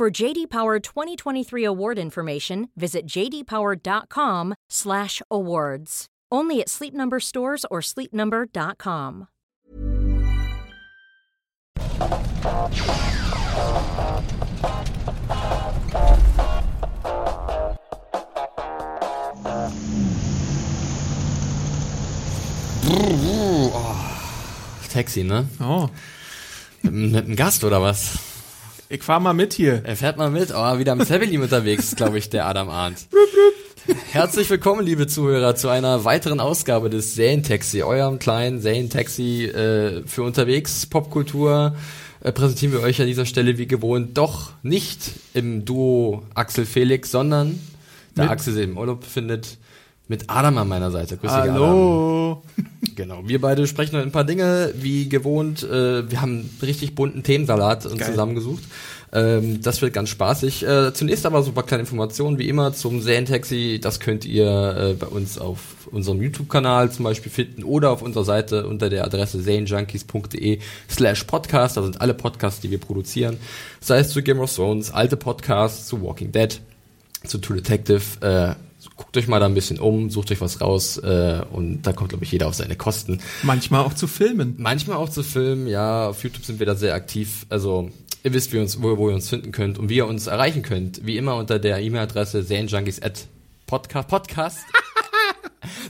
For JD Power 2023 award information, visit jdpower.com/awards. Only at Sleep Number stores or sleepnumber.com. Oh, ah, Taxi, ne? Oh, Mit einem Gast oder was? Ich fahr mal mit hier. Er fährt mal mit, oh, wieder am Zeppelin unterwegs, glaube ich, der Adam Arndt. Herzlich willkommen, liebe Zuhörer, zu einer weiteren Ausgabe des Serientaxi, eurem kleinen Serientaxi äh, für unterwegs Popkultur. Äh, präsentieren wir euch an dieser Stelle wie gewohnt doch nicht im Duo Axel Felix, sondern da Mit- Axel sich im Urlaub befindet, mit Adam an meiner Seite. Grüß dich, Adam. Hallo. Genau, wir beide sprechen heute ein paar Dinge, wie gewohnt. Äh, wir haben einen richtig bunten Themensalat uns Geil. zusammengesucht. Ähm, das wird ganz spaßig. Äh, zunächst aber so ein paar kleine Informationen, wie immer, zum Serientaxi. Das könnt ihr äh, bei uns auf unserem YouTube-Kanal zum Beispiel finden oder auf unserer Seite unter der Adresse serienjunkies.de slash podcast. Da sind alle Podcasts, die wir produzieren. Sei es zu Game of Thrones, alte Podcasts, zu Walking Dead, zu True Detective. Äh, guckt euch mal da ein bisschen um, sucht euch was raus äh, und da kommt, glaube ich, jeder auf seine Kosten. Manchmal auch zu filmen. Manchmal auch zu filmen, ja, auf YouTube sind wir da sehr aktiv. Also ihr wisst, wie uns, wo, wo ihr uns finden könnt und wie ihr uns erreichen könnt. Wie immer unter der E-Mail-Adresse serienjunkies at podcast. Podcast.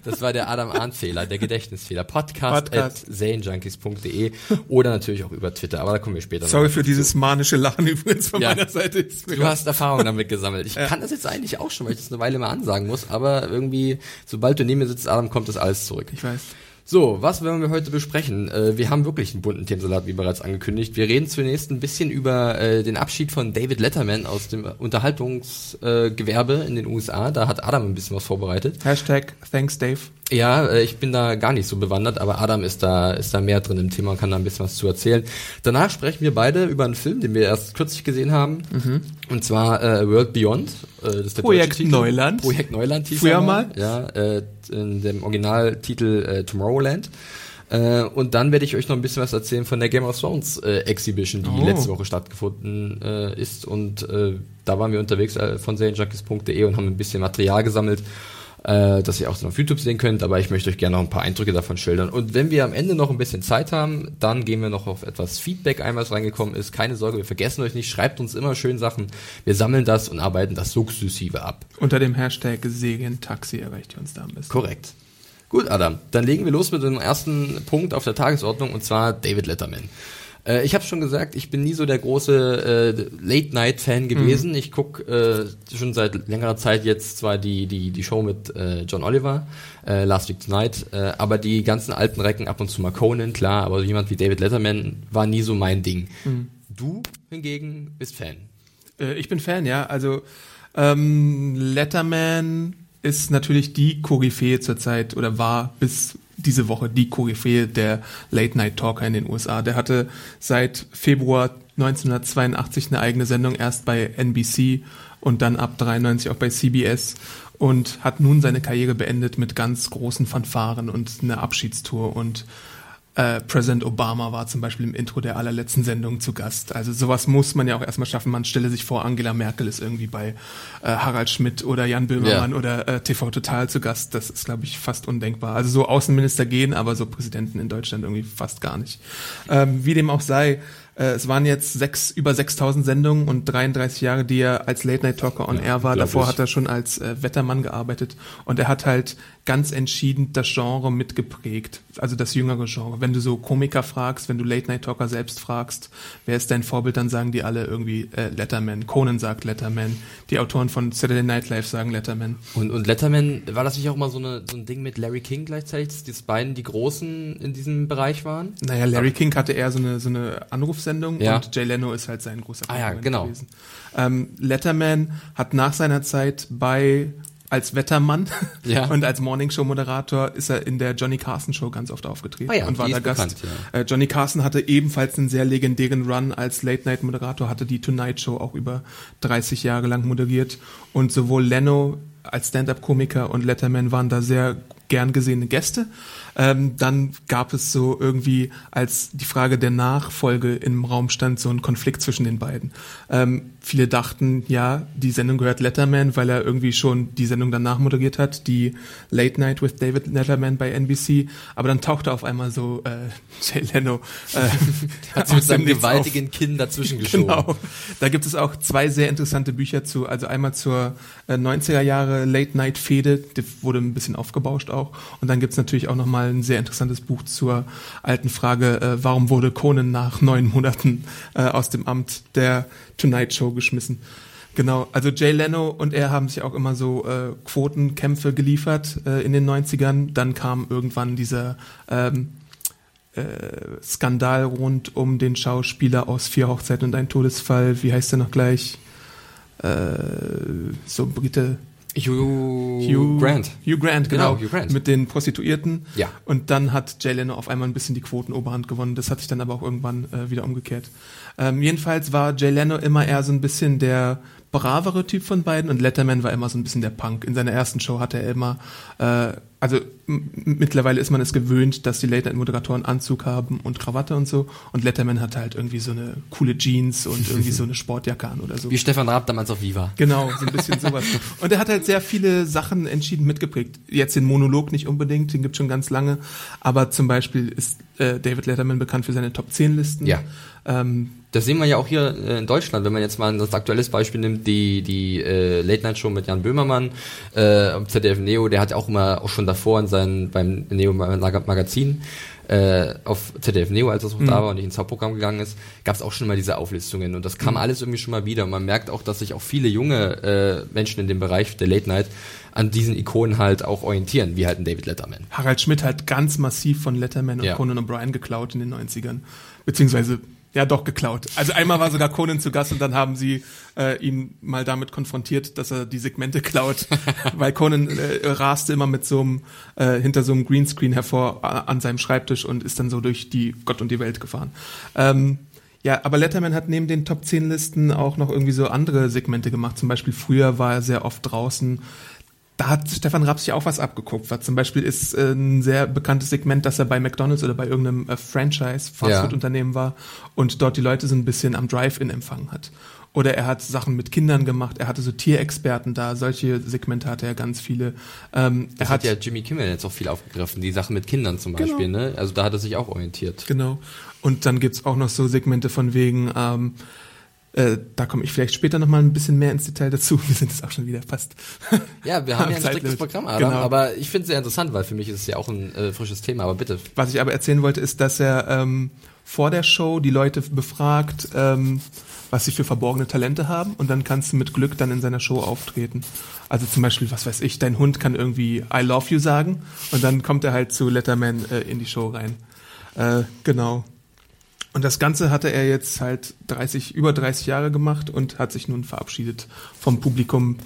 Das war der Adam Arndt Fehler, der Gedächtnisfehler. Podcast, Podcast. at serienjunkies.de oder natürlich auch über Twitter, aber da kommen wir später Sorry für dieses manische Lachen übrigens von Ja. meiner Seite. Du hast Erfahrung damit gesammelt. Ich kann das jetzt eigentlich auch schon, weil ich das eine Weile mal ansagen muss, aber irgendwie, sobald du neben mir sitzt, Adam, kommt das alles zurück. ich weiß. So, was werden wir heute besprechen? Äh, wir haben wirklich einen bunten Themensalat, wie bereits angekündigt. Wir reden zunächst ein bisschen über äh, den Abschied von David Letterman aus dem Unterhaltungsgewerbe äh, in den USA. Da hat Adam ein bisschen was vorbereitet. Hashtag Thanks Dave. Ja, äh, ich bin da gar nicht so bewandert, aber Adam ist da ist da mehr drin im Thema und kann da ein bisschen was zu erzählen. Danach sprechen wir beide über einen Film, den wir erst kürzlich gesehen haben, und zwar äh, World Beyond. Äh, das ist der Projekt. Neuland. Projekt Neuland hieß Früher er mal. Ja, äh, in dem Originaltitel äh, Tomorrowland. Äh, und dann werde ich euch noch ein bisschen was erzählen von der Game of Thrones äh, Exhibition, die Oh. letzte Woche stattgefunden äh, ist. Und äh, da waren wir unterwegs äh, von serienjunkies.de und haben ein bisschen Material gesammelt, äh, das ihr auch auf YouTube sehen könnt. Aber ich möchte euch gerne noch ein paar Eindrücke davon schildern. Und wenn wir am Ende noch ein bisschen Zeit haben, dann gehen wir noch auf etwas Feedback ein, was reingekommen ist. Keine Sorge, wir vergessen euch nicht. Schreibt uns immer schön Sachen. Wir sammeln das und arbeiten das sukzessive ab. Unter dem Hashtag Segentaxi erreicht ihr uns da am besten. Korrekt. Gut, Adam, dann legen wir los mit dem ersten Punkt auf der Tagesordnung und zwar David Letterman. Äh, ich habe schon gesagt, ich bin nie so der große äh, Late-Night-Fan gewesen. Ich guck äh, schon seit längerer Zeit jetzt zwar die, die, die Show mit äh, John Oliver, äh, Last Week Tonight, äh, aber die ganzen alten Recken ab und zu mal Conan, klar, aber jemand wie David Letterman war nie so mein Ding. Du hingegen bist Fan. Äh, ich bin Fan, ja. Also ähm, Letterman ist natürlich die Koryphäe zurzeit oder war bis diese Woche die Koryphäe der Late Night Talker in den USA. Der hatte seit Februar 1982 eine eigene Sendung erst bei NBC und dann ab 93 auch bei CBS und hat nun seine Karriere beendet mit ganz großen Fanfaren und einer Abschiedstour und äh, Präsident Obama war zum Beispiel im Intro der allerletzten Sendung zu Gast. Also sowas muss man ja auch erstmal schaffen. Man stelle sich vor, Angela Merkel ist irgendwie bei äh, Harald Schmidt oder Jan Böhmermann Ja. oder äh, TV Total zu Gast. Das ist, glaube ich, fast undenkbar. Also so Außenminister gehen, aber so Präsidenten in Deutschland irgendwie fast gar nicht. Ähm, wie dem auch sei, äh, es waren jetzt sechs, über 6000 Sendungen und 33 Jahre, die er als Late Night Talker on Air war. Davor ich. hat er schon als äh, Wettermann gearbeitet und er hat halt ganz entschieden das Genre mitgeprägt, also das jüngere Genre. Wenn du so Komiker fragst, wenn du Late Night Talker selbst fragst, wer ist dein Vorbild, dann sagen die alle irgendwie äh, Letterman. Conan sagt Letterman. Die Autoren von Saturday Night Live sagen Letterman. Und, und Letterman, war das nicht auch mal so, eine, so ein Ding mit Larry King gleichzeitig, dass die beiden die Großen in diesem Bereich waren? Naja, Larry King hatte eher so eine, so eine Anrufsendung Ja. und Jay Leno ist halt sein großer Ah ja, Konkurrent genau. gewesen. Ähm, Letterman hat nach seiner Zeit bei als Wettermann Ja. und als Morningshow-Moderator ist er in der Johnny Carson Show ganz oft aufgetreten Ah ja, und war da Gast. bekannt, äh, Johnny Carson hatte ebenfalls einen sehr legendären Run als Late-Night-Moderator, hatte die Tonight Show auch über 30 Jahre lang moderiert und sowohl Leno als Stand-up-Komiker und Letterman waren da sehr gern gesehene Gäste. Ähm, dann gab es so irgendwie, als die Frage der Nachfolge im Raum stand, so ein Konflikt zwischen den beiden. Ähm, viele dachten, ja, die Sendung gehört Letterman, weil er irgendwie schon die Sendung danach moderiert hat, die Late Night with David Letterman bei NBC. Aber dann tauchte auf einmal so äh, Jay Leno äh, Hat sie mit seinem Nichts auf. gewaltigen Kinn dazwischen geschoben. Genau. Da gibt es auch zwei sehr interessante Bücher zu. Also einmal zur äh, 90er Jahre Late Night Fehde, die wurde ein bisschen aufgebauscht auch. Und dann gibt es natürlich auch nochmal ein sehr interessantes Buch zur alten Frage, äh, warum wurde Conan nach neun Monaten äh, aus dem Amt der Tonight Show geschmissen. Genau, also Jay Leno und er haben sich auch immer so äh, Quotenkämpfe geliefert äh, in den 90ern. Dann kam irgendwann dieser ähm, äh, Skandal rund um den Schauspieler aus Vier Hochzeiten und ein Todesfall. Wie heißt er noch gleich? Äh, so Britte. Hugh, Grant. Hugh Grant, genau. Genau, Hugh Grant. Mit den Prostituierten. Ja. Und dann hat Jay Leno auf einmal ein bisschen die Quotenoberhand gewonnen. Das hat sich dann aber auch irgendwann äh, wieder umgekehrt. Ähm, jedenfalls war Jay Leno immer eher so ein bisschen der bravere Typ von beiden und Letterman war immer so ein bisschen der Punk. In seiner ersten Show hatte er immer, äh, also mittlerweile ist man es gewöhnt, dass die Late-Night-Moderatoren Anzug haben und Krawatte und so und Letterman hatte halt irgendwie so eine coole Jeans und irgendwie so eine Sportjacke an oder so. Wie Stefan Raab damals auf Viva. Genau, so ein bisschen sowas. Und er hat halt sehr viele Sachen entschieden mitgeprägt. Jetzt den Monolog nicht unbedingt, den gibt schon ganz lange. Aber zum Beispiel ist äh, David Letterman bekannt für seine Top 10 Listen. Ja. Ähm, Das sehen wir ja auch hier äh, in Deutschland, wenn man jetzt mal das aktuelles Beispiel nimmt, die, die äh, Late Night Show mit Jan Böhmermann äh, am ZDF Neo, der hat ja auch immer, auch schon davor in seinen, beim Neo Mag- Magazin, äh, auf ZDF Neo, als das noch da war und nicht ins Hauptprogramm gegangen ist, gab es auch schon mal diese Auflistungen und das kam alles irgendwie schon mal wieder und man merkt auch, dass sich auch viele junge äh, Menschen in dem Bereich der Late Night an diesen Ikonen halt auch orientieren, wie halt ein David Letterman. Harald Schmidt hat ganz massiv von Letterman und Ja. Conan O'Brien geklaut in den 90ern. Beziehungsweise, ja doch geklaut. Also einmal war sogar Conan zu Gast und dann haben sie äh, ihn mal damit konfrontiert, dass er die Segmente klaut. Weil Conan äh, raste immer mit so einem, äh, hinter so einem Greenscreen hervor an seinem Schreibtisch und ist dann so durch die Gott und die Welt gefahren. Ähm, ja, aber Letterman hat neben den Top 10 Listen auch noch irgendwie so andere Segmente gemacht. Zum Beispiel früher war er sehr oft draußen. Da hat Stefan Rapp sich auch was abgekupfert. Zum Beispiel ist äh, ein sehr bekanntes Segment, dass er bei McDonalds oder bei irgendeinem äh, Franchise Fastfood-Unternehmen war und dort die Leute so ein bisschen am Drive-In empfangen hat. Oder er hat Sachen mit Kindern gemacht, er hatte so Tierexperten da, solche Segmente hatte er ganz viele. Ähm, er Das hat ja Jimmy Kimmel jetzt auch viel aufgegriffen, die Sachen mit Kindern zum Genau. Beispiel, ne? Also da hat er sich auch orientiert. Genau. Und dann gibt's auch noch so Segmente von wegen, ähm, äh, da komme ich vielleicht später noch mal ein bisschen mehr ins Detail dazu. Wir sind jetzt auch schon wieder fast. Ja, wir haben ja ein striktes Programm, Adam, Genau. aber ich finde es sehr interessant, weil für mich ist es ja auch ein äh, frisches Thema, aber bitte. Was ich aber erzählen wollte, ist, dass er ähm, vor der Show die Leute befragt, ähm, was sie für verborgene Talente haben und dann kannst du mit Glück dann in seiner Show auftreten. Also zum Beispiel, was weiß ich, dein Hund kann irgendwie I love you sagen und dann kommt er halt zu Letterman äh, in die Show rein. Äh, genau. Und das Ganze hatte er jetzt halt 30, über 30 Jahre gemacht und hat sich nun verabschiedet vom Publikum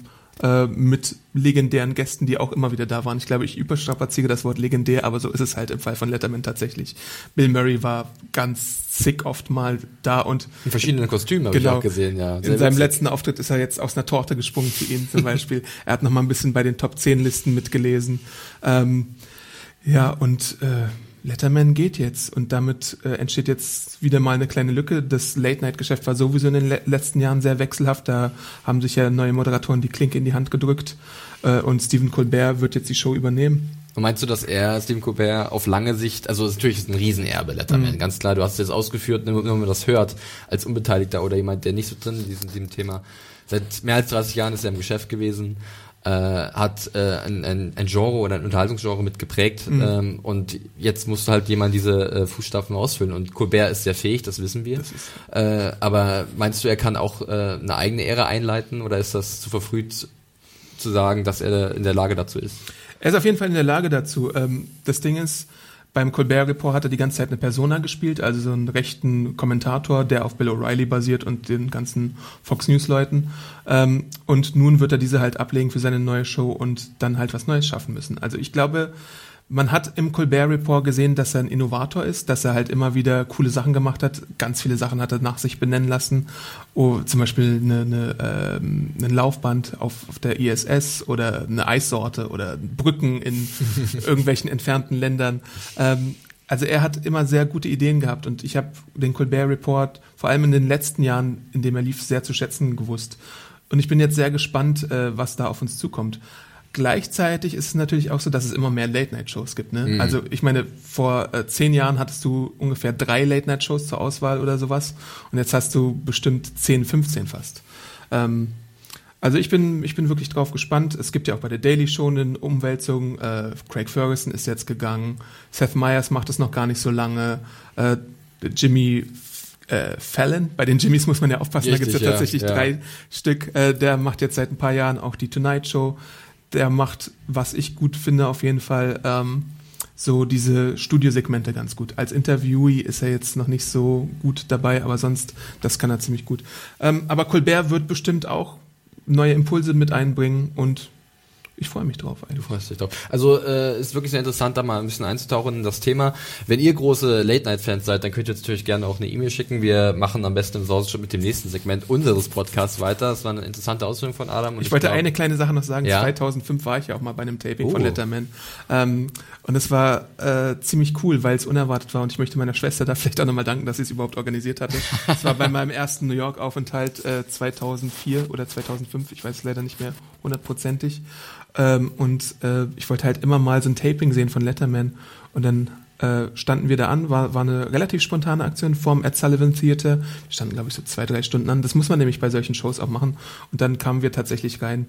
äh, mit legendären Gästen, die auch immer wieder da waren. Ich glaube, ich überstrapaziere das Wort legendär, aber so ist es halt im Fall von Letterman tatsächlich. Bill Murray war ganz sick oft mal da und In verschiedenen Kostümen habe ich auch gesehen, ja. in Sehr seinem witzig. letzten Auftritt ist er jetzt aus einer Torte gesprungen für ihn zum Beispiel. er hat noch mal ein bisschen bei den Top 10 Listen mitgelesen. Ähm, ja, und äh, Letterman geht jetzt und damit äh, entsteht jetzt wieder mal eine kleine Lücke. Das Late-Night-Geschäft war sowieso in den le letzten Jahren sehr wechselhaft. Da haben sich ja neue Moderatoren die Klinke in die Hand gedrückt äh, und Stephen Colbert wird jetzt die Show übernehmen. Und meinst du, dass er, Stephen Colbert, auf lange Sicht, also natürlich ist ein Riesenerbe, Letterman, Mhm. ganz klar, du hast es jetzt ausgeführt, nur wenn man das hört, als Unbeteiligter oder jemand, der nicht so drin in diesem, diesem Thema, seit mehr als 30 Jahren ist er im Geschäft gewesen, äh, hat äh, ein, ein, ein Genre oder ein Unterhaltungsgenre mit geprägt Mhm. ähm, und jetzt musst du halt jemand diese äh, Fußstapfen ausfüllen und Colbert ist sehr fähig, das wissen wir. äh, aber meinst du, er kann auch äh, eine eigene Ära einleiten oder ist das zu verfrüht zu sagen, dass er in der Lage dazu ist? Er ist auf jeden Fall in der Lage dazu. Ähm, das Ding ist, beim Colbert Report hat er die ganze Zeit eine Persona gespielt, also so einen rechten Kommentator, der auf Bill O'Reilly basiert und den ganzen Fox News Leuten. Ähm, und nun wird er diese halt ablegen für seine neue Show und dann halt was Neues schaffen müssen. Also ich glaube, man hat im Colbert Report gesehen, dass er ein Innovator ist, dass er halt immer wieder coole Sachen gemacht hat. Ganz viele Sachen hat er nach sich benennen lassen. Oh, zum Beispiel eine, eine, ähm, ein Laufband auf, auf der ISS oder eine Eissorte oder Brücken in irgendwelchen entfernten Ländern. Ähm, also er hat immer sehr gute Ideen gehabt und ich habe den Colbert Report vor allem in den letzten Jahren, in dem er lief, sehr zu schätzen gewusst. Und ich bin jetzt sehr gespannt, äh, was da auf uns zukommt. Gleichzeitig ist es natürlich auch so, dass es immer mehr Late-Night-Shows gibt. Ne? Mhm. Also ich meine, vor äh, zehn Jahren hattest du ungefähr drei Late-Night-Shows zur Auswahl oder sowas und jetzt hast du bestimmt 10, 15 fast. Ähm, also ich bin, ich bin wirklich drauf gespannt. Es gibt ja auch bei der Daily Show eine Umwälzung. Äh, Craig Ferguson ist jetzt gegangen. Seth Meyers macht es noch gar nicht so lange. Äh, Jimmy äh, Fallon, bei den Jimmys muss man ja aufpassen, Richtig, da gibt es ja, tatsächlich ja. drei Stück. Äh, der macht jetzt seit ein paar Jahren auch die Tonight Show der macht, was ich gut finde, auf jeden Fall ähm, so diese Studiosegmente ganz gut. Als Interviewee ist er jetzt noch nicht so gut dabei, aber sonst, das kann er ziemlich gut. Ähm, aber Colbert wird bestimmt auch neue Impulse mit einbringen und ich freue mich drauf. Eigentlich. Du freust dich drauf. Also äh, ist wirklich sehr interessant, da mal ein bisschen einzutauchen in das Thema. Wenn ihr große Late-Night-Fans seid, dann könnt ihr jetzt natürlich gerne auch eine E-Mail schicken. Wir machen am besten im Sauerstoff mit dem nächsten Segment unseres Podcasts weiter. Das war eine interessante Ausführung von Adam. ich, ich wollte glaub, eine kleine Sache noch sagen. Ja? 2005 war ich ja auch mal bei einem Taping oh. von Letterman. Ähm, und es war äh, ziemlich cool, weil es unerwartet war. Und ich möchte meiner Schwester da vielleicht auch nochmal danken, dass sie es überhaupt organisiert hatte. Es war bei meinem ersten New York-Aufenthalt äh, 2004 oder 2005. Ich weiß es leider nicht mehr hundertprozentig. Ähm, und äh, ich wollte halt immer mal so ein Taping sehen von Letterman. Und dann äh, standen wir da an, war, war eine relativ spontane Aktion vorm Ed Sullivan Theater. Wir standen, glaube ich, so zwei, drei Stunden an. Das muss man nämlich bei solchen Shows auch machen. Und dann kamen wir tatsächlich rein.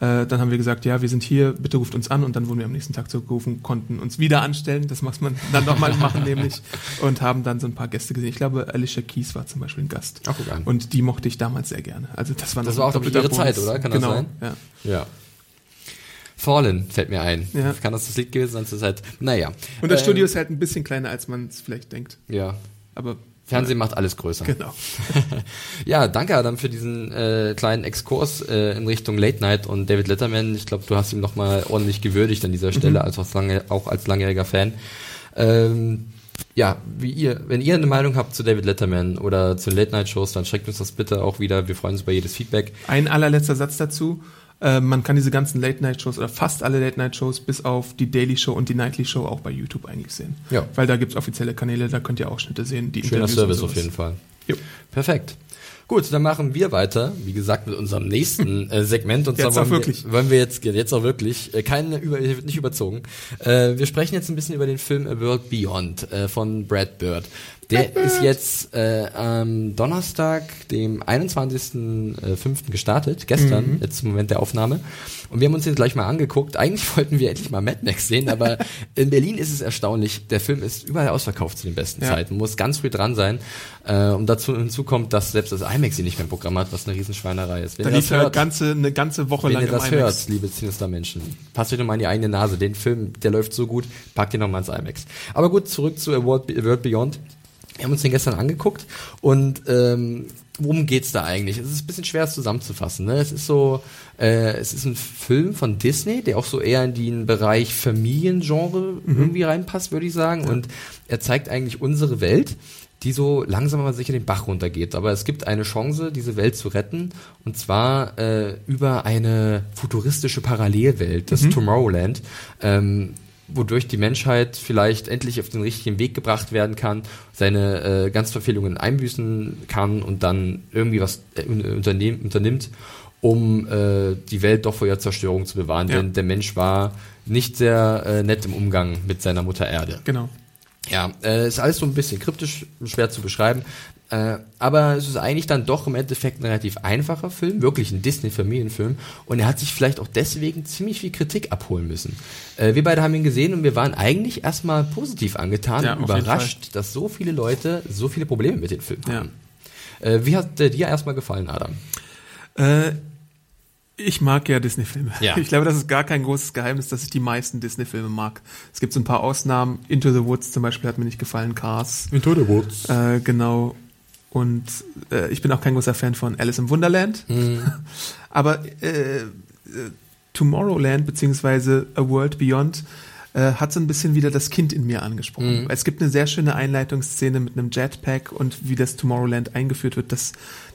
Äh, dann haben wir gesagt, ja, wir sind hier, bitte ruft uns an. Und dann wurden wir am nächsten Tag zurückgerufen, konnten uns wieder anstellen. Das muss man dann nochmal machen, nämlich. Und haben dann so ein paar Gäste gesehen. Ich glaube, Alicia Keys war zum Beispiel ein Gast. Ach, und die mochte ich damals sehr gerne. Also das war, das war auch ihre Zeit, oder? Kann genau, das sein? Ja. ja. Fallen fällt mir ein. Ja. Kann das das Lied gewesen sein? Das halt, naja. Und das ähm, Studio ist halt ein bisschen kleiner, als man es vielleicht denkt. Ja. Aber Fernsehen macht alles größer. Genau. ja, danke Adam für diesen äh, kleinen Exkurs äh, in Richtung Late Night und David Letterman. Ich glaube, du hast ihn nochmal ordentlich gewürdigt an dieser Stelle, mhm. als auch, lange, auch als langjähriger Fan. Ähm, ja, wie ihr, wenn ihr eine Meinung habt zu David Letterman oder zu Late Night Shows, dann schickt uns das bitte auch wieder. Wir freuen uns über jedes Feedback. Ein allerletzter Satz dazu. Äh, man kann diese ganzen Late-Night-Shows oder fast alle Late-Night-Shows bis auf die Daily Show und die Nightly Show auch bei YouTube eigentlich sehen. Ja. Weil da gibt es offizielle Kanäle, da könnt ihr auch Schnitte sehen. Die Schöner Interviews Service auf jeden Fall. Jo. Perfekt. Gut, dann machen wir weiter, wie gesagt, mit unserem nächsten äh, Segment. Und jetzt zwar wollen, auch wirklich. Wir, wollen wir jetzt, jetzt auch wirklich, äh, keine, über, nicht überzogen. Äh, wir sprechen jetzt ein bisschen über den Film A World Beyond äh, von Brad Bird. Der ist jetzt äh, am Donnerstag, dem 21.05. Äh, gestartet, gestern, mhm. jetzt im Moment der Aufnahme. Und wir haben uns den gleich mal angeguckt. Eigentlich wollten wir endlich mal Mad Max sehen, aber in Berlin ist es erstaunlich. Der Film ist überall ausverkauft zu den besten ja. Zeiten. Muss ganz früh dran sein. Äh, und dazu hinzu kommt, dass selbst das IMAX ihn nicht mehr im Programm hat, was eine Riesenschweinerei ist. Wenn da lief ja ganze, eine ganze Woche wenn lang ihr das hört, liebe Sinister-Menschen, passt euch nochmal in die eigene Nase. Den Film, der läuft so gut, packt ihn nochmal ins IMAX. Aber gut, zurück zu A World Beyond. Wir haben uns den gestern angeguckt und ähm, worum geht's da eigentlich? Es ist ein bisschen schwer es zusammenzufassen. Ne? Es ist so, äh, es ist ein Film von Disney, der auch so eher in den Bereich Familiengenre mhm. irgendwie reinpasst, würde ich sagen. Ja. Und er zeigt eigentlich unsere Welt, die so langsam aber sicher den Bach runtergeht. Aber es gibt eine Chance, diese Welt zu retten, und zwar äh, über eine futuristische Parallelwelt, das mhm. Tomorrowland. Ähm, wodurch die Menschheit vielleicht endlich auf den richtigen Weg gebracht werden kann, seine äh, Ganzverfehlungen einbüßen kann und dann irgendwie was äh, unternehm, unternimmt, um äh, die Welt doch vor ihrer Zerstörung zu bewahren. Ja. Denn der Mensch war nicht sehr äh, nett im Umgang mit seiner Mutter Erde. Genau. Ja, äh, ist alles so ein bisschen kryptisch, schwer zu beschreiben. Äh, aber es ist eigentlich dann doch im Endeffekt ein relativ einfacher Film, wirklich ein Disney-Familienfilm. Und er hat sich vielleicht auch deswegen ziemlich viel Kritik abholen müssen. Äh, wir beide haben ihn gesehen und wir waren eigentlich erstmal positiv angetan ja, und überrascht, dass so viele Leute so viele Probleme mit dem Film haben. Ja. Äh, wie hat dir erstmal gefallen, Adam? Ich mag ja Disney-Filme. Ja. Ich glaube, das ist gar kein großes Geheimnis, dass ich die meisten Disney-Filme mag. Es gibt so ein paar Ausnahmen. Into the Woods zum Beispiel hat mir nicht gefallen. Cars. Into the Woods. Äh, genau. Und äh, ich bin auch kein großer Fan von Alice im Wunderland. Aber äh, äh, Tomorrowland beziehungsweise A World Beyond äh, hat so ein bisschen wieder das Kind in mir angesprochen. Es gibt eine sehr schöne Einleitungsszene mit einem Jetpack und wie das Tomorrowland eingeführt wird, das,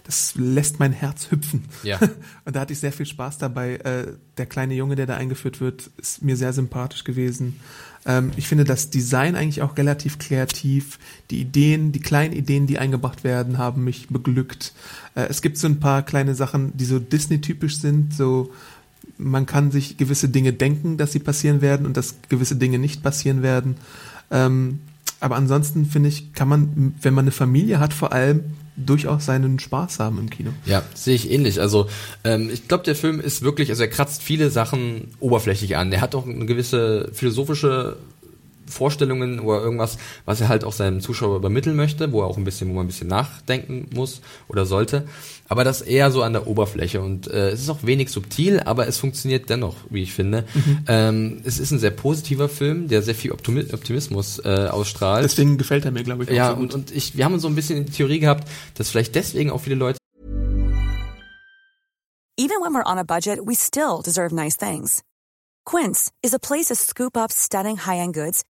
das lässt mein Herz hüpfen. Ja. Und da hatte ich sehr viel Spaß dabei. Äh, der kleine Junge, der da eingeführt wird, ist mir sehr sympathisch gewesen. Ähm, ich finde das Design eigentlich auch relativ kreativ. Die Ideen, die kleinen Ideen, die eingebracht werden, haben mich beglückt. Äh, es gibt so ein paar kleine Sachen, die so Disney-typisch sind, so man kann sich gewisse Dinge denken, dass sie passieren werden und dass gewisse Dinge nicht passieren werden. Ähm, aber ansonsten finde ich, kann man, wenn man eine Familie hat, vor allem durchaus seinen Spaß haben im Kino. Ja, sehe ich ähnlich. Also ähm, ich glaube, der Film ist wirklich, also er kratzt viele Sachen oberflächlich an. Er hat auch eine gewisse philosophische Vorstellungen oder irgendwas, was er halt auch seinem Zuschauer übermitteln möchte, wo er auch ein bisschen, wo man ein bisschen nachdenken muss oder sollte. Aber das eher so an der Oberfläche und äh, es ist auch wenig subtil, aber es funktioniert dennoch, wie ich finde. Ähm, es ist ein sehr positiver Film, der sehr viel Optimi Optimismus äh, ausstrahlt. Deswegen gefällt er mir, glaube ich, auch ja, so gut. und, und ich, wir haben so ein bisschen die Theorie gehabt, dass vielleicht deswegen auch viele Leute Even when we're on a budget, we still deserve nice things. Quince is a place to scoop up stunning high-end goods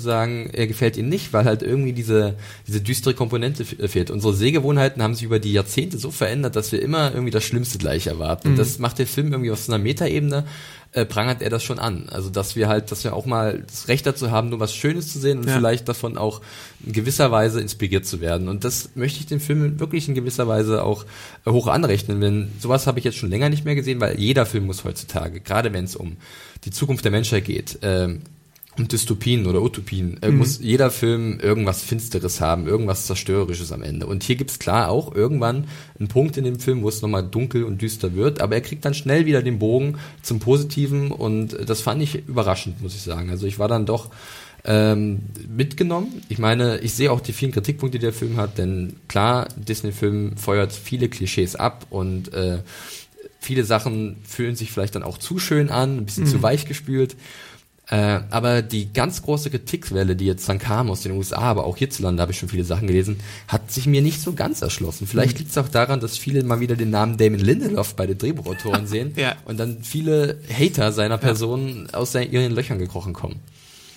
Sagen, er gefällt ihnen nicht, weil halt irgendwie diese, diese düstere Komponente fehlt. Unsere Sehgewohnheiten haben sich über die Jahrzehnte so verändert, dass wir immer irgendwie das Schlimmste gleich erwarten. Und das macht der Film irgendwie auf so einer Metaebene, äh, prangert er das schon an. Also, dass wir halt, dass wir auch mal das Recht dazu haben, nur was Schönes zu sehen und Ja. vielleicht davon auch in gewisser Weise inspiriert zu werden. Und das möchte ich dem Film wirklich in gewisser Weise auch äh, hoch anrechnen, denn sowas habe ich jetzt schon länger nicht mehr gesehen, weil jeder Film muss heutzutage, gerade wenn es um die Zukunft der Menschheit geht, ähm, um Dystopien oder Utopien äh, muss jeder Film irgendwas Finsteres haben, irgendwas Zerstörerisches am Ende. Und hier gibt's klar auch irgendwann einen Punkt in dem Film, wo es nochmal dunkel und düster wird, aber er kriegt dann schnell wieder den Bogen zum Positiven und das fand ich überraschend, muss ich sagen. Also ich war dann doch ähm, mitgenommen. Ich meine, ich sehe auch die vielen Kritikpunkte, die der Film hat, denn klar, Disney-Film feuert viele Klischees ab und äh, viele Sachen fühlen sich vielleicht dann auch zu schön an, ein bisschen zu weich gespült. Äh, aber die ganz große Kritikwelle, die jetzt dann kam aus den USA, aber auch hierzulande habe ich schon viele Sachen gelesen, hat sich mir nicht so ganz erschlossen. Vielleicht liegt es auch daran, dass viele mal wieder den Namen Damon Lindelof bei den Drehbuchautoren sehen Ja. und dann viele Hater seiner Person aus seinen, ihren Löchern gekrochen kommen.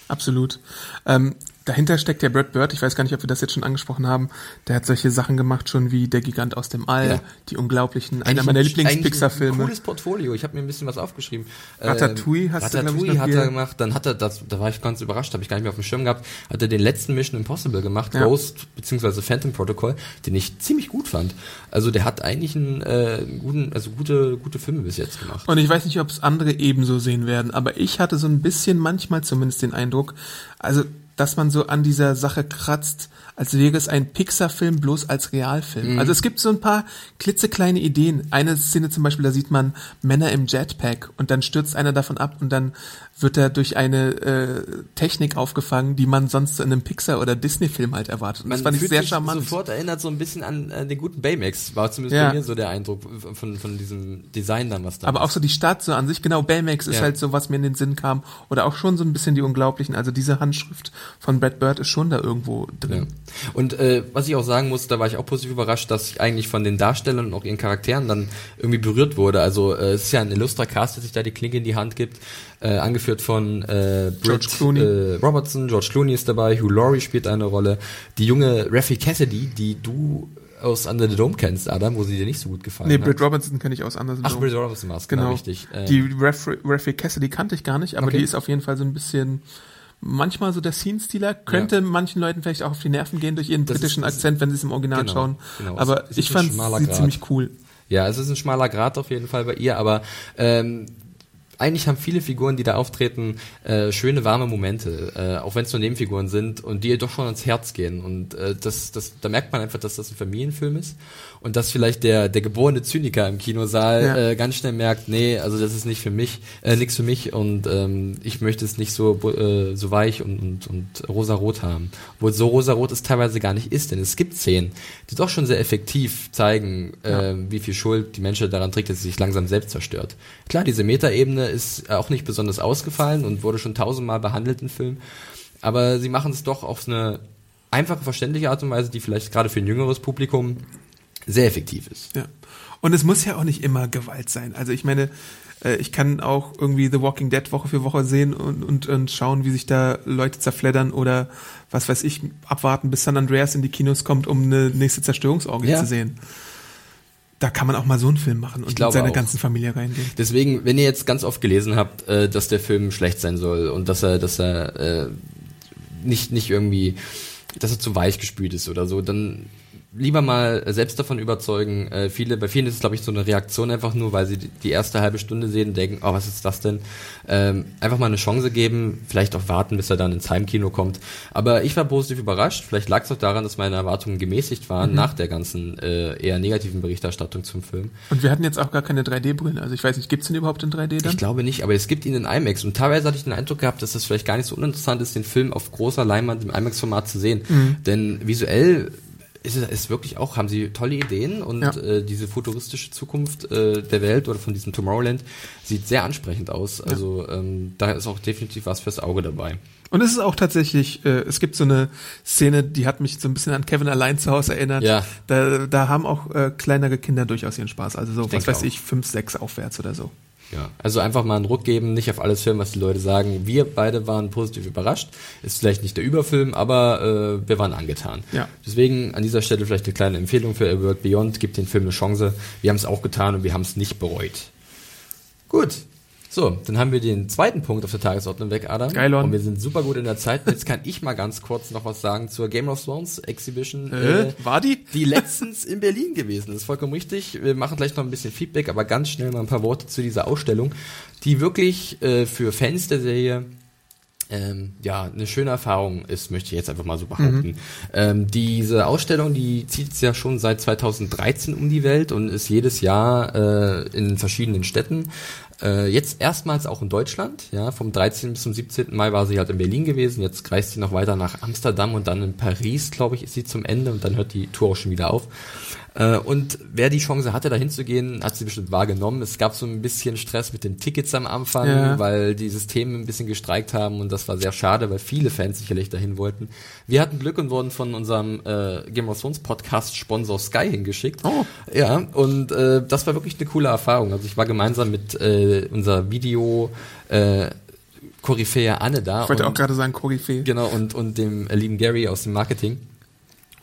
Absolut. Ähm, dahinter steckt ja Brad Bird, ich weiß gar nicht, ob wir das jetzt schon angesprochen haben, der hat solche Sachen gemacht schon wie Der Gigant aus dem All, Ja. die unglaublichen, einer Eigentlich meiner ein- Lieblings-Pixar-Filme. Cooles Portfolio. Ich habe mir ein bisschen was aufgeschrieben. Ratatouille hast du, glaub ich, Ratatouille hat er gemacht. Dann hat er das, da war ich ganz überrascht, habe ich gar nicht mehr auf dem Schirm gehabt. Hat er den letzten Mission Impossible gemacht, Ja. Ghost beziehungsweise Phantom Protocol, den ich ziemlich gut fand. Also der hat eigentlich einen äh, guten, also gute, gute Filme bis jetzt gemacht. Und ich weiß nicht, ob es andere ebenso sehen werden, aber ich hatte so ein bisschen manchmal zumindest den Eindruck, also dass man so an dieser Sache kratzt, als wäre es ein Pixar-Film bloß als Realfilm. Also es gibt so ein paar klitzekleine Ideen. Eine Szene zum Beispiel, da sieht man Männer im Jetpack und dann stürzt einer davon ab und dann wird er durch eine äh, Technik aufgefangen, die man sonst in einem Pixar- oder Disney-Film halt erwartet. Und das fand ich sehr sich charmant. sofort erinnert so ein bisschen an äh, den guten Baymax, war zumindest Ja. bei mir so der Eindruck von, von diesem Design dann, was da Aber ist. auch so die Stadt so an sich, genau, Baymax ist Ja. halt so, was mir in den Sinn kam. Oder auch schon so ein bisschen die Unglaublichen. Also diese Handschrift von Brad Bird ist schon da irgendwo Ja. drin. Und äh, was ich auch sagen muss, da war ich auch positiv überrascht, dass ich eigentlich von den Darstellern und auch ihren Charakteren dann irgendwie berührt wurde. Also äh, es ist ja ein illustrer Cast, der sich da die Klinke in die Hand gibt, äh, angeführt von äh, George Britt, Clooney. Äh, Robertson, George Clooney ist dabei, Hugh Laurie spielt eine Rolle, die junge Raffi Cassidy, die du aus Under the Dome kennst, Adam, wo sie dir nicht so gut gefallen Nee, hat. Britt Robinson kenne ich aus anderen Ach, Britt Robinson war's, Genau. genau, richtig. Äh, Die Raffi Raffi Cassidy kannte ich gar nicht, aber Okay. die ist auf jeden Fall so ein bisschen manchmal so der Scene-Stealer. Könnte Ja. manchen Leuten vielleicht auch auf die Nerven gehen durch ihren Das britischen ist- Akzent, wenn sie es im Original Genau, schauen. genau. Aber ich fand sie Grat. ziemlich cool. Ja, es ist ein schmaler Grad auf jeden Fall bei ihr, aber ähm, eigentlich haben viele Figuren, die da auftreten, äh, schöne warme Momente, äh, auch wenn es nur Nebenfiguren sind und die ihr doch schon ans Herz gehen. Und äh, das, das, da merkt man einfach, dass das ein Familienfilm ist und dass vielleicht der der geborene Zyniker im Kinosaal Ja. äh, ganz schnell merkt, nee, also das ist nicht für mich, äh, nichts für mich und ähm, ich möchte es nicht so äh, so weich und und, und rosarot haben. Obwohl so rosarot es teilweise gar nicht ist, denn es gibt Szenen, die doch schon sehr effektiv zeigen, äh, wie viel Schuld die Menschheit daran trägt, dass sie sich langsam selbst zerstört. Klar, diese Metaebene ist auch nicht besonders ausgefallen und wurde schon tausendmal behandelt im Film, aber sie machen es doch auf eine einfache, verständliche Art und Weise, die vielleicht gerade für ein jüngeres Publikum sehr effektiv ist. Ja. Und es muss ja auch nicht immer Gewalt sein. Also ich meine, äh, ich kann auch irgendwie The Walking Dead Woche für Woche sehen und, und, und schauen, wie sich da Leute zerfleddern oder was weiß ich, abwarten, bis San Andreas in die Kinos kommt, um eine nächste Zerstörungsorgie Ja. zu sehen. Da kann man auch mal so einen Film machen und mit seiner auch. ganzen Familie reingehen. Deswegen, wenn ihr jetzt ganz oft gelesen habt, äh, dass der Film schlecht sein soll und dass er, dass er äh, nicht, nicht irgendwie, dass er zu weich gespült ist oder so, dann lieber mal selbst davon überzeugen. Äh, viele, bei vielen ist es, glaube ich, so eine Reaktion einfach nur, weil sie die, erste halbe Stunde sehen und denken, oh, was ist das denn? Ähm, einfach mal eine Chance geben, vielleicht auch warten, bis er dann ins Heimkino kommt. Aber ich war positiv überrascht. Vielleicht lag es auch daran, dass meine Erwartungen gemäßigt waren nach der ganzen äh, eher negativen Berichterstattung zum Film. Und wir hatten jetzt auch gar keine 3D-Brillen. Also ich weiß nicht, gibt's den überhaupt in 3D dann? Ich glaube nicht, aber es gibt ihn in IMAX und teilweise hatte ich den Eindruck gehabt, dass es vielleicht gar nicht so uninteressant ist, den Film auf großer Leinwand im IMAX-Format zu sehen. Denn visuell ist es ist wirklich auch, haben sie tolle Ideen und Ja. äh, diese futuristische Zukunft äh, der Welt oder von diesem Tomorrowland sieht sehr ansprechend aus. Also ähm, da ist auch definitiv was fürs Auge dabei. Und es ist auch tatsächlich, äh, es gibt so eine Szene, die hat mich so ein bisschen an Kevin allein zu Hause erinnert. Ja. Da, da haben auch äh, kleinere Kinder durchaus ihren Spaß. Also so, was denke weiß auch. ich, fünf, sechs aufwärts oder so. Ja, also einfach mal einen Ruck geben, nicht auf alles hören, was die Leute sagen. Wir beide waren positiv überrascht. Ist vielleicht nicht der Überfilm, aber äh, wir waren angetan. Ja. Deswegen an dieser Stelle vielleicht eine kleine Empfehlung für A World Beyond. Gibt den Film eine Chance. Wir haben es auch getan und wir haben es nicht bereut. Gut. So, dann haben wir den zweiten Punkt auf der Tagesordnung weg, Adam. Geil. Und wir sind super gut in der Zeit. Jetzt kann ich mal ganz kurz noch was sagen zur Game of Thrones Exhibition. Äh, war die? Die letztens in Berlin gewesen. Das ist vollkommen richtig. Wir machen gleich noch ein bisschen Feedback, aber ganz schnell mal ein paar Worte zu dieser Ausstellung, die wirklich äh, für Fans der Serie ähm, ja, eine schöne Erfahrung ist, möchte ich jetzt einfach mal so behaupten. Ähm, diese Ausstellung, die zieht es ja schon seit 2013 um die Welt und ist jedes Jahr äh, in verschiedenen Städten. Äh, jetzt erstmals auch in Deutschland, ja, vom 13. bis zum 17. Mai war sie halt in Berlin gewesen, jetzt reist sie noch weiter nach Amsterdam und dann in Paris, glaube ich, ist sie zum Ende und dann hört die Tour auch schon wieder auf. Äh, und wer die Chance hatte, da hinzugehen, hat sie bestimmt wahrgenommen. Es gab so ein bisschen Stress mit den Tickets am Anfang, Ja. weil die Systeme ein bisschen gestreikt haben und das war sehr schade, weil viele Fans sicherlich dahin wollten. Wir hatten Glück und wurden von unserem äh, Game of Thrones Podcast Sponsor Sky hingeschickt. Oh. Ja, und äh, das war wirklich eine coole Erfahrung. Also ich war gemeinsam mit äh, unser Video äh, Koryphäe Anne da. Ich wollte auch gerade sagen, Koryphäe. Genau, und, und dem lieben Gary aus dem Marketing.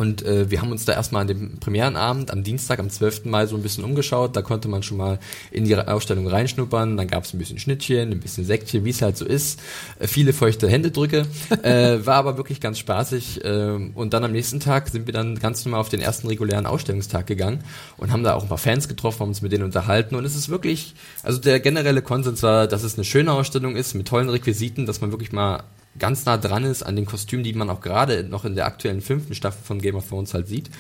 Und äh, wir haben uns da erstmal an dem Premierenabend am Dienstag, am 12. Mai so ein bisschen umgeschaut. Da konnte man schon mal in die Ausstellung reinschnuppern. Dann gab es ein bisschen Schnittchen, ein bisschen Sektchen, wie es halt so ist. Äh, viele feuchte Händedrücke. äh, war aber wirklich ganz spaßig. Äh, und dann am nächsten Tag sind wir dann ganz normal auf den ersten regulären Ausstellungstag gegangen und haben da auch ein paar Fans getroffen, haben uns mit denen unterhalten. Und es ist wirklich, also der generelle Konsens war, dass es eine schöne Ausstellung ist mit tollen Requisiten, dass man wirklich mal ganz nah dran ist an den Kostümen, die man auch gerade noch in der aktuellen fünften Staffel von Game of Thrones halt sieht.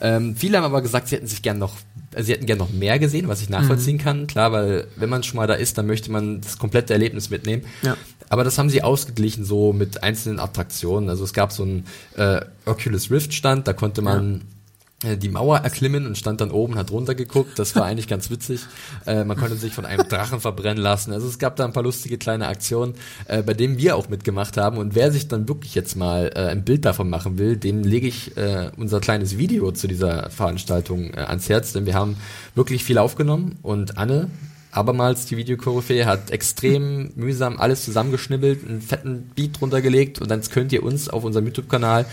Ähm, viele haben aber gesagt, sie hätten sich gern noch, äh, sie hätten gern noch mehr gesehen, was ich nachvollziehen kann. Klar, weil wenn man schon mal da ist, dann möchte man das komplette Erlebnis mitnehmen. Ja. Aber das haben sie ausgeglichen so mit einzelnen Attraktionen. Also es gab so einen äh, Oculus Rift Stand, da konnte man äh, die Mauer erklimmen und stand dann oben, hat runtergeguckt. Das war eigentlich ganz witzig. Äh, man konnte sich von einem Drachen verbrennen lassen. Also es gab da ein paar lustige kleine Aktionen, äh, bei denen wir auch mitgemacht haben. Und wer sich dann wirklich jetzt mal äh, ein Bild davon machen will, dem lege ich äh, unser kleines Video zu dieser Veranstaltung äh, ans Herz, denn wir haben wirklich viel aufgenommen und Anne abermals die Videokoryphäe hat extrem mühsam alles zusammengeschnibbelt, einen fetten Beat runtergelegt und dann könnt ihr uns auf unserem YouTube-Kanal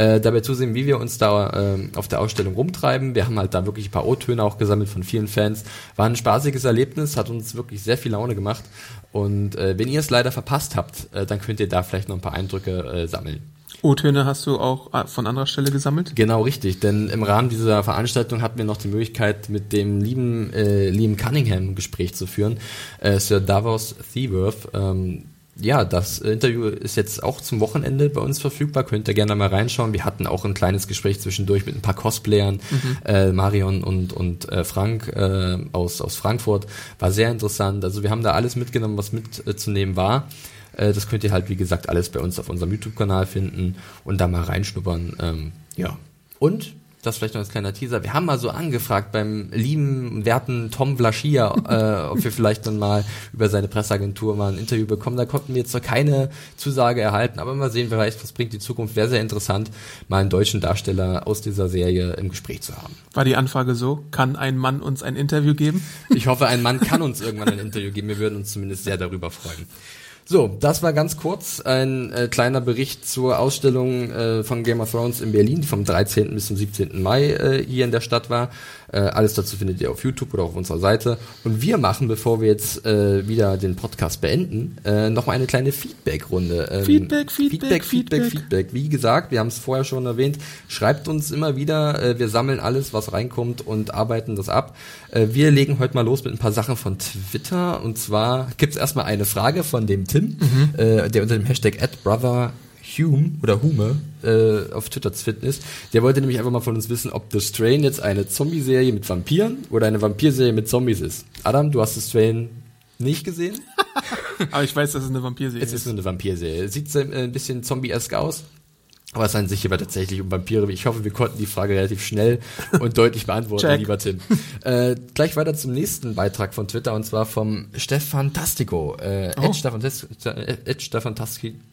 äh, dabei zusehen, wie wir uns da ähm, auf der Ausstellung rumtreiben. Wir haben halt da wirklich ein paar O-Töne auch gesammelt von vielen Fans. War ein spaßiges Erlebnis, hat uns wirklich sehr viel Laune gemacht. Und äh, wenn ihr es leider verpasst habt, äh, dann könnt ihr da vielleicht noch ein paar Eindrücke äh, sammeln. O-Töne hast du auch äh, von anderer Stelle gesammelt? Genau, richtig. Denn im Rahmen dieser Veranstaltung hatten wir noch die Möglichkeit, mit dem lieben äh, Liam Cunningham ein Gespräch zu führen. Äh, Sir Davos Theworth. Ähm, ja, das Interview ist jetzt auch zum Wochenende bei uns verfügbar. Könnt ihr gerne mal reinschauen. Wir hatten auch ein kleines Gespräch zwischendurch mit ein paar Cosplayern, mhm. äh, Marion und, und äh, Frank äh, aus, aus Frankfurt. War sehr interessant. Also wir haben da alles mitgenommen, was mitzunehmen war. Äh, das könnt ihr halt, wie gesagt, alles bei uns auf unserem YouTube-Kanal finden und da mal reinschnuppern. Ähm, ja. Und das vielleicht noch als kleiner Teaser. Wir haben mal so angefragt beim lieben, werten Tom Vlaschia, äh, ob wir vielleicht dann mal über seine Presseagentur mal ein Interview bekommen. Da konnten wir jetzt noch keine Zusage erhalten, aber mal sehen, vielleicht, was bringt die Zukunft. Wäre sehr interessant, mal einen deutschen Darsteller aus dieser Serie im Gespräch zu haben. War die Anfrage so? Kann ein Mann uns ein Interview geben? Ich hoffe, ein Mann kann uns irgendwann ein Interview geben. Wir würden uns zumindest sehr darüber freuen. So, das war ganz kurz ein äh, kleiner Bericht zur Ausstellung äh, von Game of Thrones in Berlin, die vom 13. bis zum 17. Mai äh, hier in der Stadt war. Äh, alles dazu findet ihr auf YouTube oder auf unserer Seite. Und wir machen, bevor wir jetzt äh, wieder den Podcast beenden, äh, nochmal eine kleine Feedback-Runde. Ähm, Feedback, Feedback, Feedback, Feedback, Feedback. Wie gesagt, wir haben es vorher schon erwähnt, schreibt uns immer wieder. Äh, wir sammeln alles, was reinkommt und arbeiten das ab. Äh, wir legen heute mal los mit ein paar Sachen von Twitter. Und zwar gibt's erstmal eine Frage von dem Tim, mhm. äh, der unter dem Hashtag @brother Hume oder Hume äh, auf Twitter zu finden ist. Der wollte nämlich einfach mal von uns wissen, ob The Strain jetzt eine Zombie-Serie mit Vampiren oder eine Vampir-Serie mit Zombies ist. Adam, du hast The Strain nicht gesehen? Aber ich weiß, dass es eine Vampir-Serie ist. Es ist eine Vampir-Serie. Sieht äh, ein bisschen zombie-esque aus. Aber es handelt sich hierbei tatsächlich um Vampire. Ich hoffe, wir konnten die Frage relativ schnell und deutlich beantworten, lieber Tim. Äh, gleich weiter zum nächsten Beitrag von Twitter und zwar vom Stefan Tastico. Äh, oh. Stefan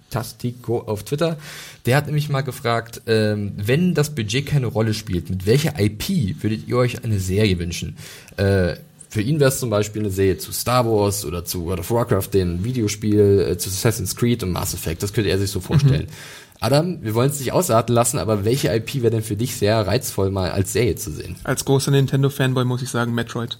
Tastico auf Twitter. Der hat nämlich mal gefragt, ähm, wenn das Budget keine Rolle spielt, mit welcher IP würdet ihr euch eine Serie wünschen? Äh, für ihn wäre es zum Beispiel eine Serie zu Star Wars oder zu World of Warcraft, dem Videospiel, äh, zu Assassin's Creed und Mass Effect. Das könnte er sich so vorstellen. Mhm. Adam, wir wollen es nicht ausarten lassen, aber welche IP wäre denn für dich sehr reizvoll, mal als Serie zu sehen? Als großer Nintendo-Fanboy muss ich sagen Metroid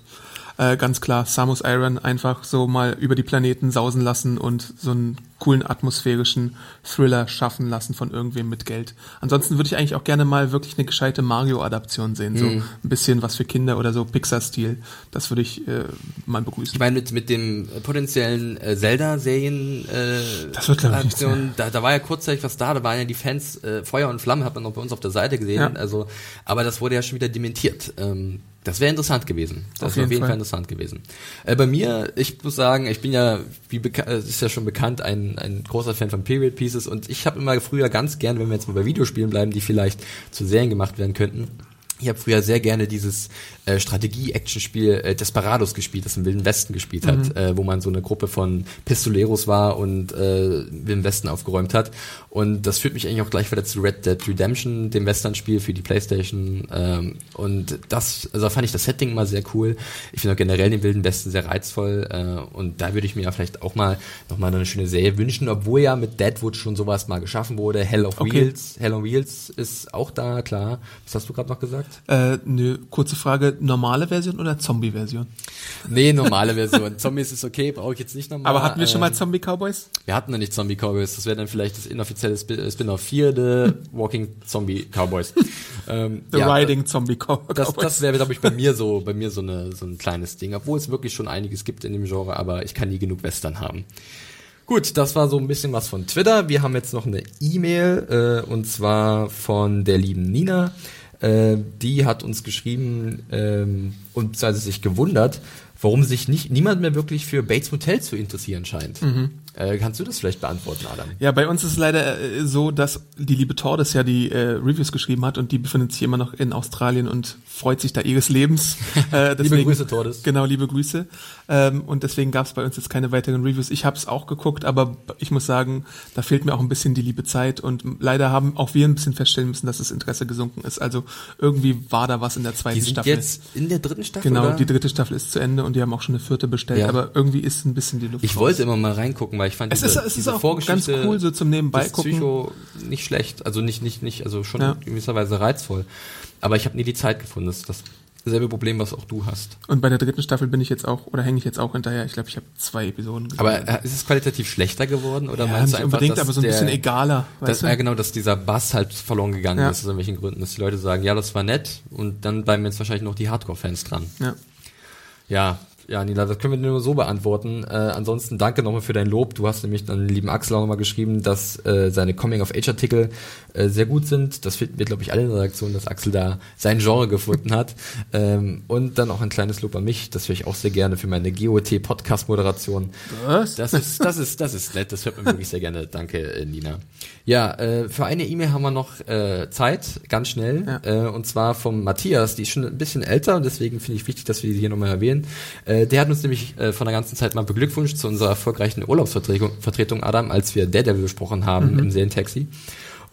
äh, ganz klar Samus Iron einfach so mal über die Planeten sausen lassen und so einen coolen atmosphärischen Thriller schaffen lassen von irgendwem mit Geld. Ansonsten würde ich eigentlich auch gerne mal wirklich eine gescheite Mario-Adaption sehen, mhm. so ein bisschen was für Kinder oder so Pixar-Stil. Das würde ich äh, mal begrüßen. Ich meine mit mit dem potenziellen äh, Zelda-Serien äh, das wird glaube ich da, da war ja kurzzeitig was da, da waren ja die Fans äh, Feuer und Flamme, hat man noch bei uns auf der Seite gesehen. Ja. Also, aber das wurde ja schon wieder dementiert. Ähm, das wäre interessant gewesen. Das wäre auf jeden Fall. Fall interessant gewesen. Äh, bei mir, ich muss sagen, ich bin ja, wie äh, ist ja schon bekannt, ein, ein großer Fan von Period Pieces und ich habe immer früher ganz gern, wenn wir jetzt mal bei Videospielen bleiben, die vielleicht zu Serien gemacht werden könnten, ich habe früher sehr gerne dieses äh, Strategie-Action-Spiel äh, Desperados gespielt, das im Wilden Westen gespielt hat, mhm. äh, wo man so eine Gruppe von Pistoleros war und äh, Wilden Westen aufgeräumt hat. Und das führt mich eigentlich auch gleich wieder zu Red Dead Redemption, dem Western-Spiel für die Playstation. Ähm, und das, also fand ich das Setting immer sehr cool. Ich finde auch generell den Wilden Westen sehr reizvoll. Äh, und da würde ich mir ja vielleicht auch mal nochmal eine schöne Serie wünschen, obwohl ja mit Deadwood schon sowas mal geschaffen wurde. Hell of okay. Wheels. Hell on Wheels ist auch da, klar. Was hast du gerade noch gesagt? Äh, ne, kurze Frage, normale Version oder Zombie-Version? Nee, normale Version. Zombies ist okay, brauche ich jetzt nicht nochmal. Aber hatten wir schon mal ähm, Zombie-Cowboys? Wir hatten noch nicht Zombie-Cowboys, das wäre dann vielleicht das inoffizielle Spin-off 4, The Walking Zombie Cowboys. ähm, The ja, Riding Zombie Cowboys. Das, das wäre, glaube ich, bei mir so, bei mir so, eine, so ein kleines Ding, obwohl es wirklich schon einiges gibt in dem Genre, aber ich kann nie genug Western haben. Gut, das war so ein bisschen was von Twitter. Wir haben jetzt noch eine E-Mail äh, und zwar von der lieben Nina. Äh, die hat uns geschrieben ähm, und also sich gewundert, warum sich nicht niemand mehr wirklich für Bates Motel zu interessieren scheint. Mhm. Äh, kannst du das vielleicht beantworten, Adam? Ja, bei uns ist es leider äh, so, dass die liebe Tordes ja die äh, Reviews geschrieben hat und die befindet sich immer noch in Australien und freut sich da ihres Lebens. Äh, deswegen, liebe Grüße, Tordes. Genau, liebe Grüße. Ähm, und deswegen gab es bei uns jetzt keine weiteren Reviews. Ich habe es auch geguckt, aber ich muss sagen, da fehlt mir auch ein bisschen die liebe Zeit und leider haben auch wir ein bisschen feststellen müssen, dass das Interesse gesunken ist. Also irgendwie war da was in der zweiten die sind Staffel. Jetzt in der dritten Staffel? Genau, oder? die dritte Staffel ist zu Ende und die haben auch schon eine vierte bestellt, ja. aber irgendwie ist ein bisschen die Luft. Ich raus. wollte immer mal reingucken, weil ich fand es diese, ist, es ist auch ganz cool so zum Nebenbei gucken. Psycho nicht schlecht, also nicht nicht nicht, also schon ja. in gewisser Weise reizvoll. Aber ich habe nie die Zeit gefunden. Das, das selbe Problem, was auch du hast. Und bei der dritten Staffel bin ich jetzt auch, oder hänge ich jetzt auch hinterher. Ich glaube, ich habe zwei Episoden gesehen. Aber äh, ist es qualitativ schlechter geworden oder ja, meinst nicht du einfach, unbedingt, dass aber so ein der, bisschen egaler. dass, ja, genau, dass dieser Bass halt verloren gegangen Ja. ist aus irgendwelchen Gründen, dass die Leute sagen, ja, das war nett und dann bleiben jetzt wahrscheinlich noch die Hardcore-Fans dran. Ja. Ja, ja, Nila, das können wir nur so beantworten. Äh, ansonsten danke nochmal für dein Lob. Du hast nämlich dann den lieben Axel auch nochmal geschrieben, dass äh, seine Coming-of-Age-Artikel äh, sehr gut sind. Das finden wir, glaube ich, alle in der Redaktion, dass Axel da sein Genre gefunden hat. Ähm, und dann auch ein kleines Lob an mich. Das höre ich auch sehr gerne für meine GOT-Podcast-Moderation. Was? Das ist, das ist, das ist nett. Das hört man wirklich sehr gerne. Danke, äh, Nina. Ja, äh, für eine E-Mail haben wir noch äh, Zeit, ganz schnell. Ja. Äh, und zwar vom Matthias. Die ist schon ein bisschen älter und deswegen finde ich wichtig, dass wir die hier nochmal erwähnen. Äh, der hat uns nämlich äh, von der ganzen Zeit mal beglückwünscht zu unserer erfolgreichen Urlaubsvertretung, Vertretung, Adam, als wir Daredevil besprochen haben im Serientaxi.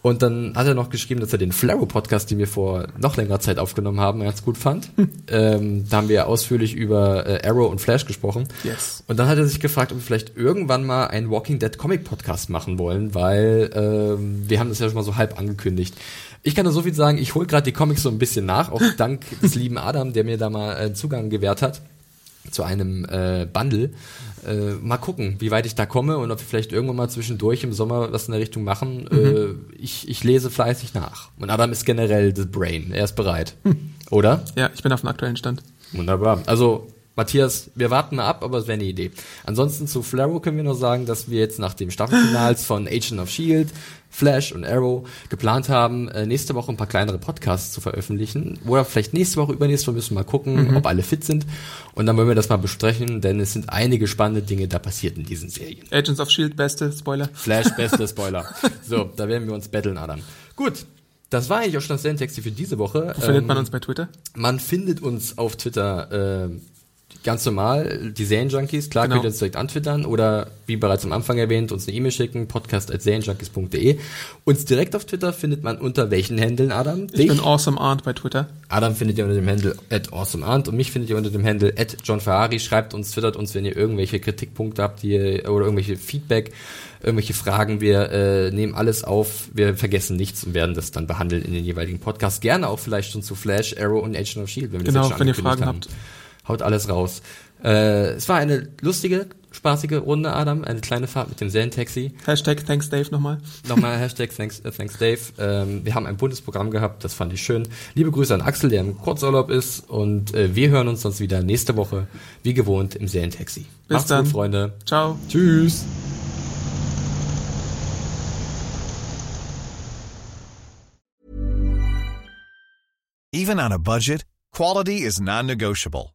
Und dann hat er noch geschrieben, dass er den Flaro-Podcast, den wir vor noch längerer Zeit aufgenommen haben, ganz gut fand. ähm, da haben wir ausführlich über äh, Arrow und Flash gesprochen. Yes. Und dann hat er sich gefragt, ob wir vielleicht irgendwann mal einen Walking Dead Comic Podcast machen wollen, weil ähm, wir haben das ja schon mal so halb angekündigt. Ich kann nur so viel sagen, ich hole gerade die Comics so ein bisschen nach, auch dank des lieben Adam, der mir da mal äh, Zugang gewährt hat zu einem äh, Bundle. Äh, mal gucken, wie weit ich da komme und ob wir vielleicht irgendwann mal zwischendurch im Sommer was in der Richtung machen. Äh, ich, ich lese fleißig nach. Und Adam ist generell the brain. Er ist bereit. Oder? Ja, ich bin auf dem aktuellen Stand. Wunderbar. Also, Matthias, wir warten mal ab, aber es wäre eine Idee. Ansonsten zu Flaro können wir noch sagen, dass wir jetzt nach dem Staffelfinals von Agent of S.H.I.E.L.D., Flash und Arrow geplant haben, äh, nächste Woche ein paar kleinere Podcasts zu veröffentlichen. Oder vielleicht nächste Woche, übernächste Woche müssen wir mal gucken, ob alle fit sind. Und dann wollen wir das mal besprechen, denn es sind einige spannende Dinge da passiert in diesen Serien. Agents of S.H.I.E.L.D., beste Spoiler. Flash, beste Spoiler. So, da werden wir uns battlen, Adam. Gut. Das war eigentlich auch schon das Serientexte für diese Woche. Wo findet man Ähm, uns bei Twitter? man findet uns auf Twitter äh, ganz normal, die Serienjunkies. Klar, Genau. könnt ihr uns direkt antwittern oder wie bereits am Anfang erwähnt, uns eine E-Mail schicken, podcast.serienjunkies.de. Uns direkt auf Twitter findet man unter welchen Händeln, Adam? Ich bin Awesome Arndt bei Twitter. Adam findet ihr unter dem Handle at awesomearnt und mich findet ihr unter dem Handle at John Ferrari. Schreibt uns, twittert uns, wenn ihr irgendwelche Kritikpunkte habt die oder irgendwelche Feedback, irgendwelche Fragen. Wir äh, nehmen alles auf, wir vergessen nichts und werden das dann behandeln in den jeweiligen Podcasts. Gerne auch vielleicht schon zu Flash, Arrow und Agent of S.H.I.E.L.D., wenn wir Genau, das schon wenn ihr Fragen haben. habt. Haut alles raus. Äh, es war eine lustige, spaßige Runde, Adam. Eine kleine Fahrt mit dem Serientaxi. Hashtag Thanks Dave nochmal. Nochmal Hashtag thanks, äh, thanks Dave. Ähm, wir haben ein buntes Programm gehabt, das fand ich schön. Liebe Grüße an Axel, der im Kurzurlaub ist. Und äh, wir hören uns sonst wieder nächste Woche, wie gewohnt, im Serientaxi. Bis Macht's dann. gut, Freunde. Ciao. Tschüss. Even on a budget, quality is non-negotiable.